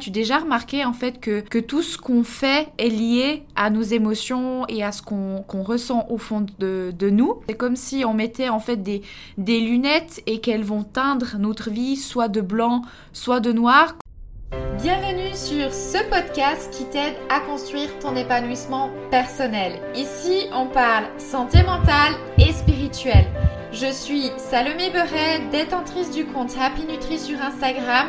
Tu déjà remarqué en fait que, tout ce qu'on fait est lié à nos émotions et à ce qu'on ressent au fond de, nous. C'est comme si on mettait en fait des, des lunettes et qu'elles vont teindre notre vie soit de blanc, soit de noir. Bienvenue sur ce podcast qui t'aide à construire ton épanouissement personnel. Ici, on parle santé mentale et spirituelle. Je suis Salomé Beret, détentrice du compte Happy Nutri sur Instagram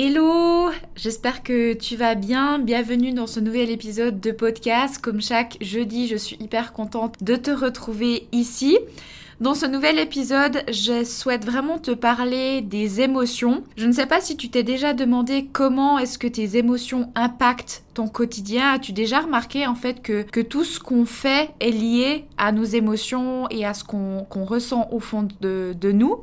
Hello, j'espère que tu vas bien. Bienvenue dans ce nouvel épisode de podcast. Comme chaque jeudi, je suis hyper contente de te retrouver ici. Dans ce nouvel épisode, je souhaite vraiment te parler des émotions. Je ne sais pas si tu t'es déjà demandé comment est-ce que tes émotions impactent ton quotidien. As-tu déjà remarqué en fait que, tout ce qu'on fait est lié à nos émotions et à ce qu'on ressent au fond de nous?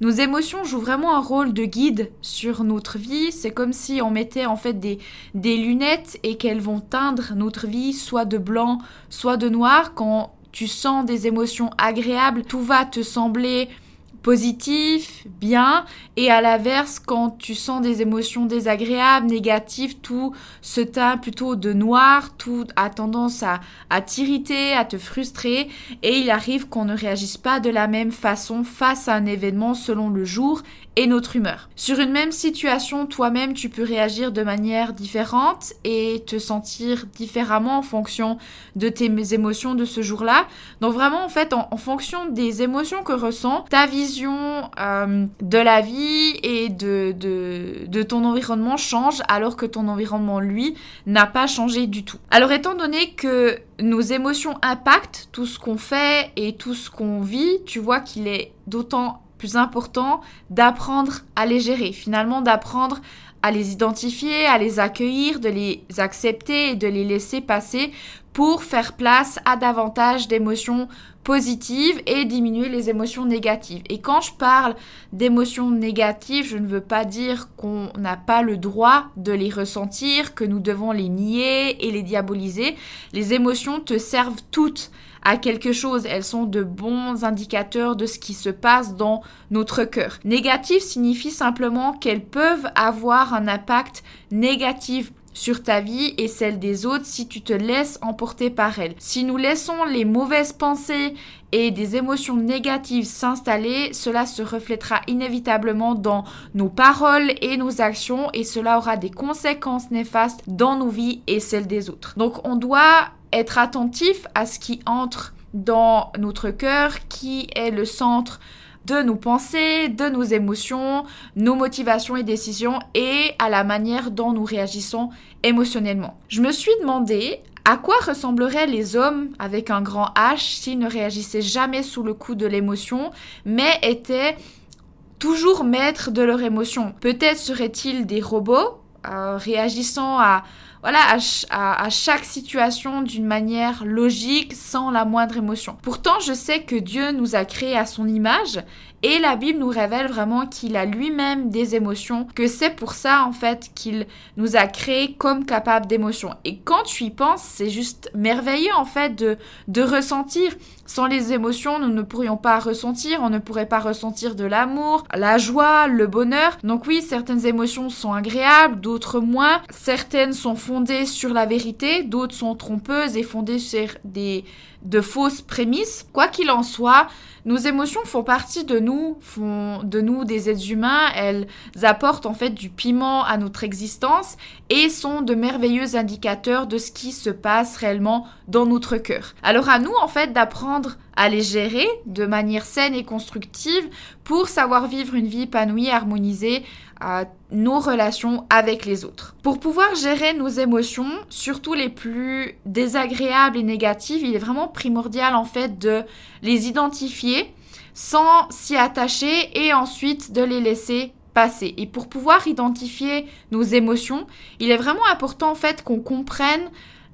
Nos émotions jouent vraiment un rôle de guide sur notre vie. C'est comme si on mettait en fait des, lunettes et qu'elles vont teindre notre vie soit de blanc, soit de noir. Quand tu sens des émotions agréables, tout va te sembler positif, bien, et à l'inverse, quand tu sens des émotions désagréables, négatives, tout se teint plutôt de noir, tout a tendance à, à t'irriter, à te frustrer, et il arrive qu'on ne réagisse pas de la même façon face à un événement selon le jour notre humeur. Sur une même situation, toi-même, tu peux réagir de manière différente et te sentir différemment en fonction de tes émotions de ce jour-là. Donc vraiment, en fait, en, fonction des émotions que ressens, ta vision euh, de la vie et de, de, de ton environnement change alors que ton environnement, lui, n'a pas changé du tout. Alors étant donné que nos émotions impactent tout ce qu'on fait et tout ce qu'on vit, tu vois qu'il est d'autant plus important d'apprendre à les gérer, finalement d'apprendre à les identifier, à les accueillir, de les accepter et de les laisser passer pour faire place à davantage d'émotions positives et diminuer les émotions négatives. Et quand je parle d'émotions négatives, je ne veux pas dire qu'on n'a pas le droit de les ressentir, que nous devons les nier et les diaboliser. Les émotions te servent toutes à quelque chose. Elles sont de bons indicateurs de ce qui se passe dans notre cœur. Négatif signifie simplement qu'elles peuvent avoir un impact négatif sur ta vie et celle des autres si tu te laisses emporter par elles. Si nous laissons les mauvaises pensées et des émotions négatives s'installer, cela se reflètera inévitablement dans nos paroles et nos actions et cela aura des conséquences néfastes dans nos vies et celles des autres. Donc on doit être attentif à ce qui entre dans notre cœur, qui est le centre de nos pensées, de nos émotions, nos motivations et décisions et à la manière dont nous réagissons émotionnellement. Je me suis demandé à quoi ressembleraient les hommes avec un grand H s'ils ne réagissaient jamais sous le coup de l'émotion, mais étaient toujours maîtres de leur émotion. Peut-être seraient-ils des robots euh, réagissant à voilà, à, chaque situation d'une manière logique, sans la moindre émotion. Pourtant, je sais que Dieu nous a créés à son image et la Bible nous révèle vraiment qu'il a lui-même des émotions, que c'est pour ça en fait qu'il nous a créés comme capables d'émotions. Et quand tu y penses, c'est juste merveilleux en fait de, de ressentir. Sans les émotions, nous ne pourrions pas ressentir, on ne pourrait pas ressentir de l'amour, la joie, le bonheur. Donc oui, certaines émotions sont agréables, d'autres moins. Certaines sont fondées sur la vérité, d'autres sont trompeuses et fondées sur des de fausses prémices. Quoi qu'il en soit, nos émotions font partie de nous, font de nous des êtres humains, elles apportent en fait du piment à notre existence et sont de merveilleux indicateurs de ce qui se passe réellement dans notre cœur. Alors à nous en fait d'apprendre à les gérer de manière saine et constructive pour savoir vivre une vie épanouie harmonisée à nos relations avec les autres. Pour pouvoir gérer nos émotions, surtout les plus désagréables et négatives, il est vraiment primordial en fait de les identifier sans s'y attacher et ensuite de les laisser passé. Et pour pouvoir identifier nos émotions, il est vraiment important en fait qu'on comprenne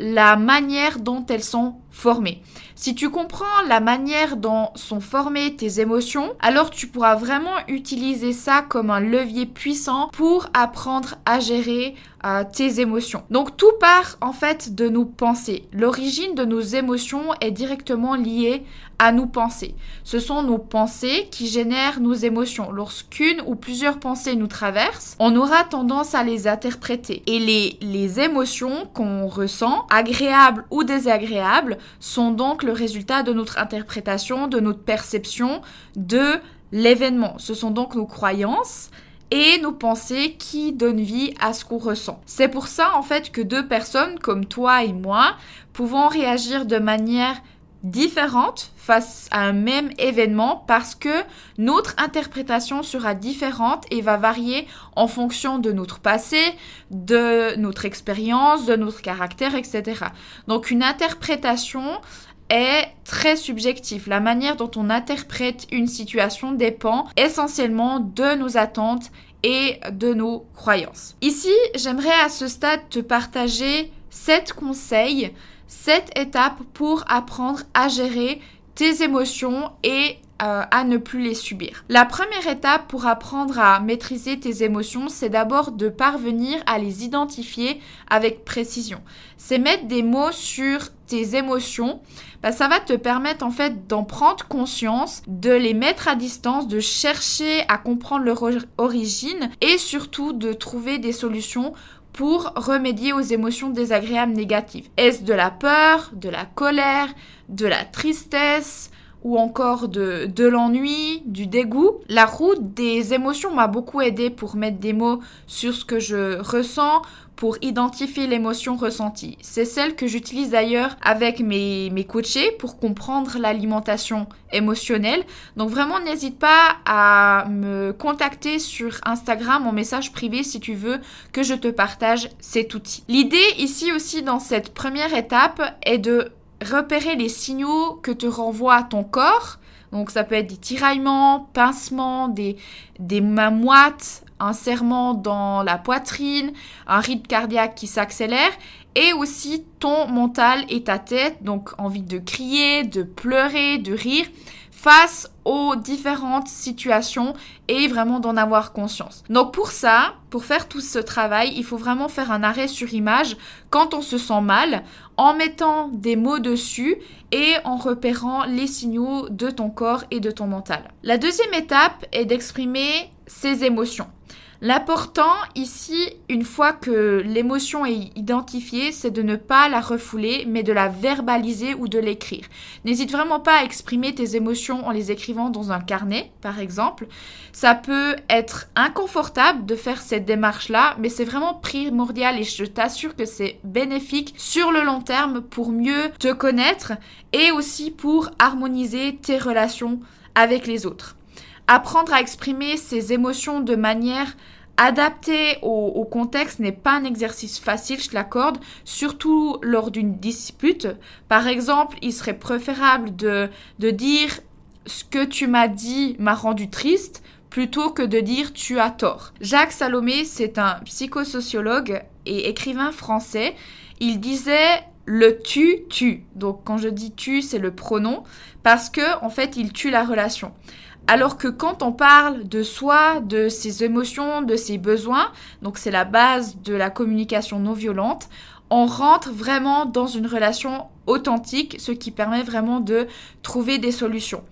la manière dont elles sont formées. Si tu comprends la manière dont sont formées tes émotions, alors tu pourras vraiment utiliser ça comme un levier puissant pour apprendre à gérer euh, tes émotions. Donc tout part en fait de nos pensées. L'origine de nos émotions est directement liée à nos pensées. Ce sont nos pensées qui génèrent nos émotions. Lorsqu'une ou plusieurs pensées nous traversent, on aura tendance à les interpréter. Et les émotions qu'on ressent, agréables ou désagréables, sont donc le résultat de notre interprétation, de notre perception de l'événement. Ce sont donc nos croyances et nos pensées qui donnent vie à ce qu'on ressent. C'est pour ça en fait que deux personnes comme toi et moi pouvons réagir de manière différente face à un même événement parce que notre interprétation sera différente et va varier en fonction de notre passé, de notre expérience, de notre caractère, etc. Donc une interprétation est très subjective. La manière dont on interprète une situation dépend essentiellement de nos attentes et de nos croyances. Ici, j'aimerais à ce stade te partager sept conseils cette étape pour apprendre à gérer tes émotions et euh, à ne plus les subir. La première étape pour apprendre à maîtriser tes émotions, c'est d'abord de parvenir à les identifier avec précision. C'est mettre des mots sur tes émotions. Bah, ça va te permettre en fait d'en prendre conscience, de les mettre à distance, de chercher à comprendre leur origine et surtout de trouver des solutions pour remédier aux émotions désagréables négatives. Est-ce de la peur, de la colère, de la tristesse ou encore de, l'ennui, du dégoût. La route des émotions m'a beaucoup aidé pour mettre des mots sur ce que je ressens, pour identifier l'émotion ressentie. C'est celle que j'utilise d'ailleurs avec mes, mes coachés pour comprendre l'alimentation émotionnelle. Donc vraiment, n'hésite pas à me contacter sur Instagram en message privé si tu veux que je te partage cet outil. L'idée ici aussi dans cette première étape est de repérer les signaux que te renvoie ton corps. Donc ça peut être des tiraillements, pincements, des, des mains moites, un serrement dans la poitrine, un rythme cardiaque qui s'accélère et aussi ton mental et ta tête, donc envie de crier, de pleurer, de rire face aux différentes situations et vraiment d'en avoir conscience. Donc pour ça, pour faire tout ce travail, il faut vraiment faire un arrêt sur image quand on se sent mal en mettant des mots dessus et en repérant les signaux de ton corps et de ton mental. La deuxième étape est d'exprimer ses émotions. L'important ici, une fois que l'émotion est identifiée, c'est de ne pas la refouler, mais de la verbaliser ou de l'écrire. N'hésite vraiment pas à exprimer tes émotions en les écrivant dans un carnet, par exemple. Ça peut être inconfortable de faire cette démarche-là, mais c'est vraiment primordial et je t'assure que c'est bénéfique sur le long terme pour mieux te connaître et aussi pour harmoniser tes relations avec les autres. Apprendre à exprimer ses émotions de manière adaptée au, contexte n'est pas un exercice facile, je l'accorde, surtout lors d'une dispute. Par exemple, il serait préférable de, de dire ce que tu m'as dit m'a rendu triste plutôt que de dire tu as tort. Jacques Salomé, c'est un psychosociologue et écrivain français. Il disait le tu tue. Donc quand je dis tu, c'est le pronom parce que en fait, il tue la relation. Alors que quand on parle de soi, de ses émotions, de ses besoins, donc c'est la base de la communication non violente, on rentre vraiment dans une relation authentique, ce qui permet vraiment de trouver des solutions.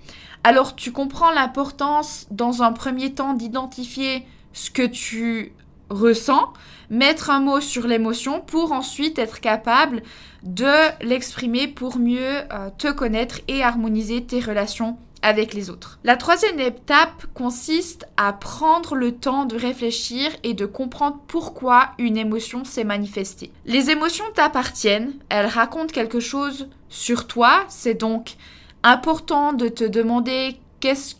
Alors tu comprends l'importance dans un premier temps d'identifier ce que tu ressens, mettre un mot sur l'émotion pour ensuite être capable de l'exprimer pour mieux euh, te connaître et harmoniser tes relations les autres. La troisième étape consiste à prendre le temps de réfléchir et de comprendre pourquoi une émotion s'est manifestée. Les émotions t'appartiennent, elles racontent quelque chose sur toi, c'est donc important de te demander qu'est-ce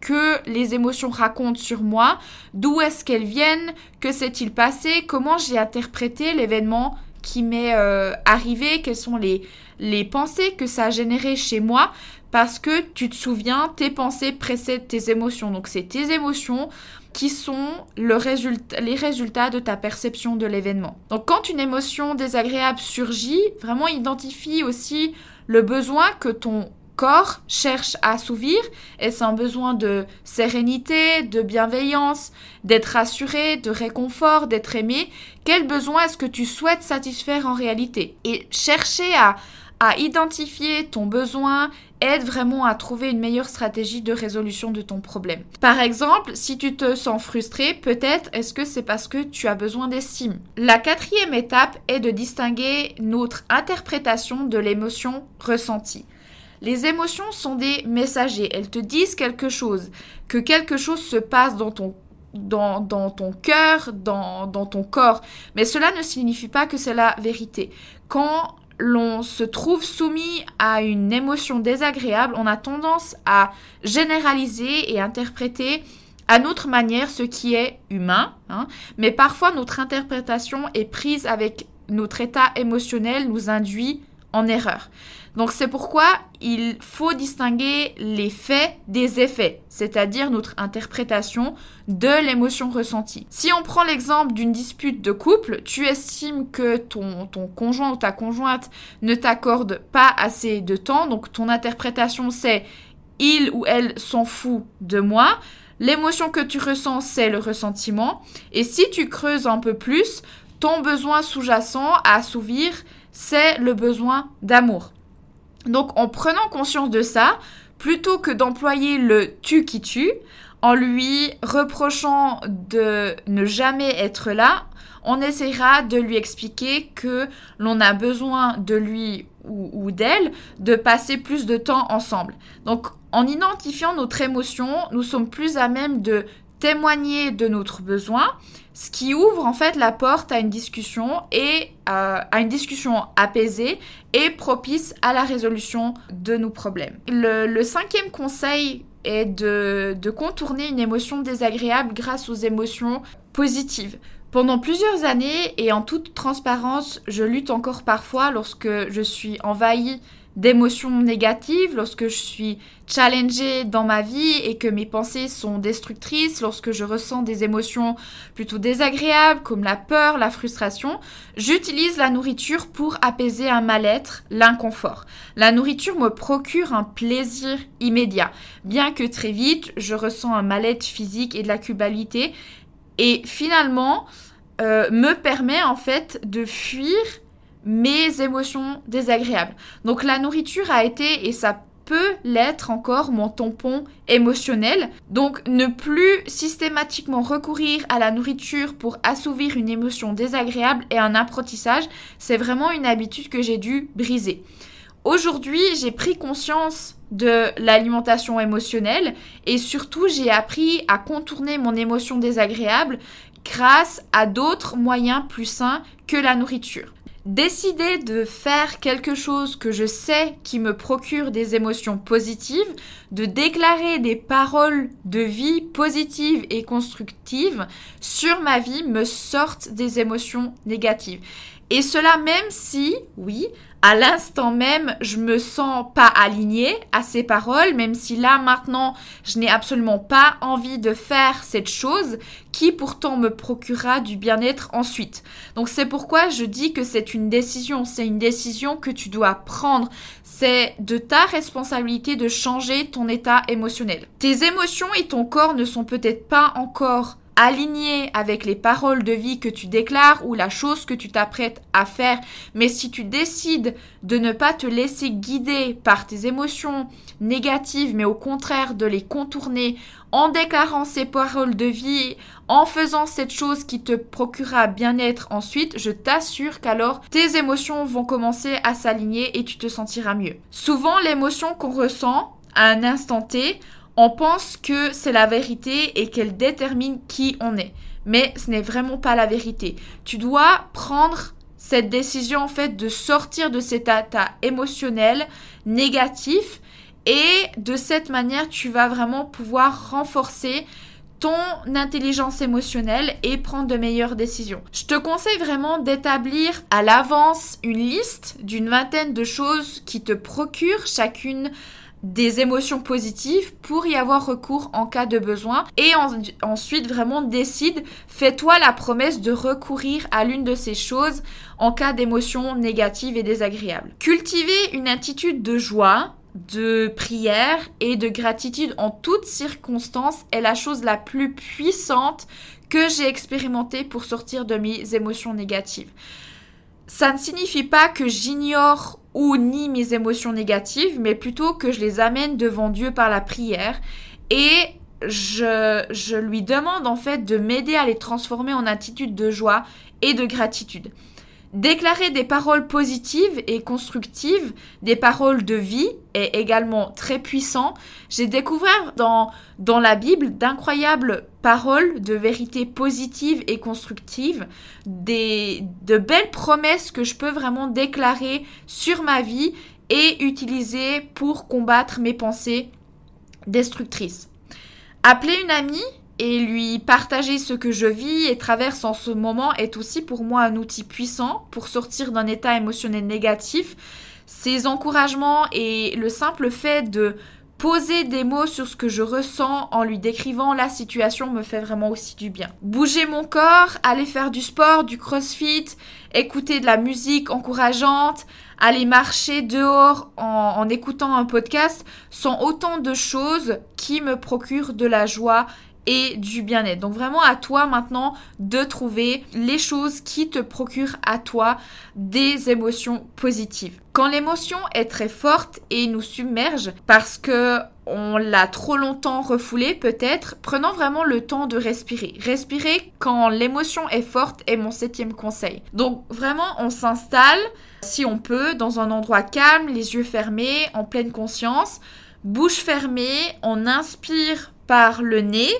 que les émotions racontent sur moi, d'où est-ce qu'elles viennent, que s'est-il passé, comment j'ai interprété l'événement qui m'est euh, arrivé, quelles sont les, les pensées que ça a généré chez moi, parce que tu te souviens, tes pensées précèdent tes émotions. Donc c'est tes émotions qui sont les résultats de ta perception de l'événement. Donc quand une émotion désagréable surgit, vraiment identifie aussi le besoin que ton corps cherche à assouvir. Est-ce un besoin de sérénité, de bienveillance, d'être rassuré, de réconfort, d'être aimé? Quel besoin est-ce que tu souhaites satisfaire en réalité? Et chercher à, à identifier ton besoin aide vraiment à trouver une meilleure stratégie de résolution de ton problème. Par exemple, si tu te sens frustré, peut-être est-ce que c'est parce que tu as besoin d'estime. La quatrième étape est de distinguer notre interprétation de l'émotion ressentie. Les émotions sont des messagers, elles te disent quelque chose, que quelque chose se passe dans ton dans, dans, ton cœur, dans, dans ton corps. Mais cela ne signifie pas que c'est la vérité. Quand l'on se trouve soumis à une émotion désagréable, on a tendance à généraliser et interpréter à notre manière ce qui est humain, hein. mais parfois notre interprétation est prise avec notre état émotionnel, nous induit en erreur. Donc c'est pourquoi il faut distinguer les faits des effets, c'est-à-dire notre interprétation de l'émotion ressentie. Si on prend l'exemple d'une dispute de couple, tu estimes que ton, ton conjoint ou ta conjointe ne t'accorde pas assez de temps, donc ton interprétation c'est il ou elle s'en fout de moi. L'émotion que tu ressens, c'est le ressentiment. Et si tu creuses un peu plus, ton besoin sous-jacent à assouvir, c'est le besoin d'amour. Donc en prenant conscience de ça, plutôt que d'employer le tu qui tue, en lui reprochant de ne jamais être là, on essaiera de lui expliquer que l'on a besoin de lui ou, ou d'elle de passer plus de temps ensemble. Donc en identifiant notre émotion, nous sommes plus à même de témoigner de notre besoin ce qui ouvre en fait la porte à une discussion et à une discussion apaisée et propice à la résolution de nos problèmes. Le, cinquième conseil est de contourner une émotion désagréable grâce aux émotions positives. Pendant plusieurs années et en toute transparence, je lutte encore parfois lorsque je suis envahie d'émotions négatives, lorsque je suis challengée dans ma vie et que mes pensées sont destructrices, lorsque je ressens des émotions plutôt désagréables comme la peur, la frustration, j'utilise la nourriture pour apaiser un mal-être, l'inconfort. La nourriture me procure un plaisir immédiat, bien que très vite je ressens un mal-être physique et de la culpabilité et finalement euh, me permet en fait de fuir mes émotions désagréables. Donc la nourriture a été, et ça peut l'être encore, mon tampon émotionnel. Donc ne plus systématiquement recourir à la nourriture pour assouvir une émotion désagréable est un apprentissage. C'est vraiment une habitude que j'ai dû briser. Aujourd'hui, j'ai pris conscience de l'alimentation émotionnelle et surtout j'ai appris à contourner mon émotion désagréable grâce à d'autres moyens plus sains que la nourriture. Décider de faire quelque chose que je sais qui me procure des émotions positives, de déclarer des paroles de vie positives et constructives sur ma vie me sortent des émotions négatives. Et cela même si, oui, à l'instant même, je me sens pas alignée à ces paroles, même si là maintenant, je n'ai absolument pas envie de faire cette chose qui pourtant me procurera du bien-être ensuite. Donc c'est pourquoi je dis que c'est une décision, c'est une décision que tu dois prendre. C'est de ta responsabilité de changer ton état émotionnel. Tes émotions et ton corps ne sont peut-être pas encore aligné avec les paroles de vie que tu déclares ou la chose que tu t'apprêtes à faire. Mais si tu décides de ne pas te laisser guider par tes émotions négatives, mais au contraire de les contourner en déclarant ces paroles de vie, en faisant cette chose qui te procurera bien-être ensuite, je t'assure qu'alors tes émotions vont commencer à s'aligner et tu te sentiras mieux. Souvent, l'émotion qu'on ressent à un instant T, on pense que c'est la vérité et qu'elle détermine qui on est. Mais ce n'est vraiment pas la vérité. Tu dois prendre cette décision en fait de sortir de cet état émotionnel négatif et de cette manière tu vas vraiment pouvoir renforcer ton intelligence émotionnelle et prendre de meilleures décisions. Je te conseille vraiment d'établir à l'avance une liste d'une vingtaine de choses qui te procurent chacune des émotions positives pour y avoir recours en cas de besoin et ensuite vraiment décide, fais-toi la promesse de recourir à l'une de ces choses en cas d'émotions négatives et désagréables. Cultiver une attitude de joie, de prière et de gratitude en toutes circonstances est la chose la plus puissante que j'ai expérimentée pour sortir de mes émotions négatives. Ça ne signifie pas que j'ignore ou nie mes émotions négatives, mais plutôt que je les amène devant Dieu par la prière et je, je lui demande en fait de m'aider à les transformer en attitude de joie et de gratitude. Déclarer des paroles positives et constructives, des paroles de vie est également très puissant. J'ai découvert dans, dans la Bible d'incroyables paroles de vérité positives et constructives, des, de belles promesses que je peux vraiment déclarer sur ma vie et utiliser pour combattre mes pensées destructrices. Appeler une amie et lui partager ce que je vis et traverse en ce moment est aussi pour moi un outil puissant pour sortir d'un état émotionnel négatif. Ces encouragements et le simple fait de poser des mots sur ce que je ressens en lui décrivant la situation me fait vraiment aussi du bien. Bouger mon corps, aller faire du sport, du crossfit, écouter de la musique encourageante, aller marcher dehors en, écoutant un podcast sont autant de choses qui me procurent de la joie et du bien-être. Donc vraiment à toi maintenant de trouver les choses qui te procurent à toi des émotions positives. Quand l'émotion est très forte et nous submerge parce que on l'a trop longtemps refoulée peut-être, prenons vraiment le temps de respirer. Respirer quand l'émotion est forte est mon septième conseil. Donc vraiment on s'installe si on peut dans un endroit calme, les yeux fermés, en pleine conscience, bouche fermée, on inspire par le nez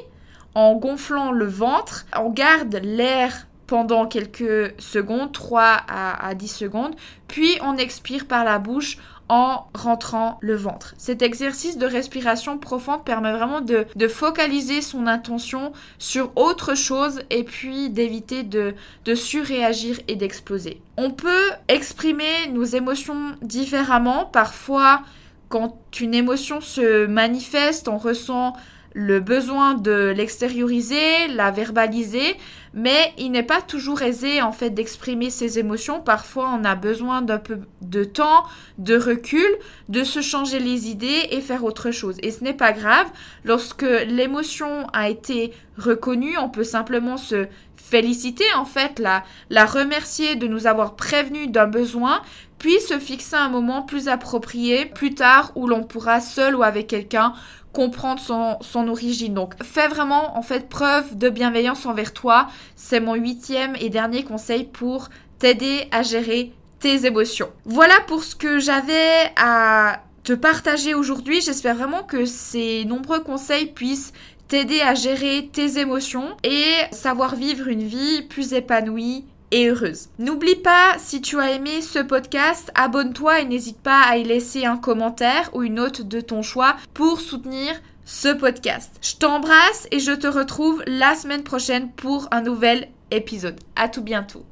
en gonflant le ventre. On garde l'air pendant quelques secondes, 3 à, 10 secondes, puis on expire par la bouche en rentrant le ventre. Cet exercice de respiration profonde permet vraiment de, focaliser son attention sur autre chose et puis d'éviter de, de surréagir et d'exploser. On peut exprimer nos émotions différemment. Parfois, quand une émotion se manifeste, on ressent le besoin de l'extérioriser, la verbaliser, mais il n'est pas toujours aisé en fait d'exprimer ses émotions. Parfois, on a besoin d'un peu de temps, de recul, de se changer les idées et faire autre chose. Et ce n'est pas grave. Lorsque l'émotion a été reconnue, on peut simplement se féliciter en fait, la, la remercier de nous avoir prévenu d'un besoin, puis se fixer un moment plus approprié plus tard où l'on pourra seul ou avec quelqu'un comprendre son, son, origine. Donc fais vraiment en fait preuve de bienveillance envers toi. C'est mon huitième et dernier conseil pour t'aider à gérer tes émotions. Voilà pour ce que j'avais à te partager aujourd'hui. J'espère vraiment que ces nombreux conseils puissent t'aider à gérer tes émotions et savoir vivre une vie plus épanouie heureuse. N'oublie pas, si tu as aimé ce podcast, abonne-toi et n'hésite pas à y laisser un commentaire ou une note de ton choix pour soutenir ce podcast. Je t'embrasse et je te retrouve la semaine prochaine pour un nouvel épisode. À tout bientôt.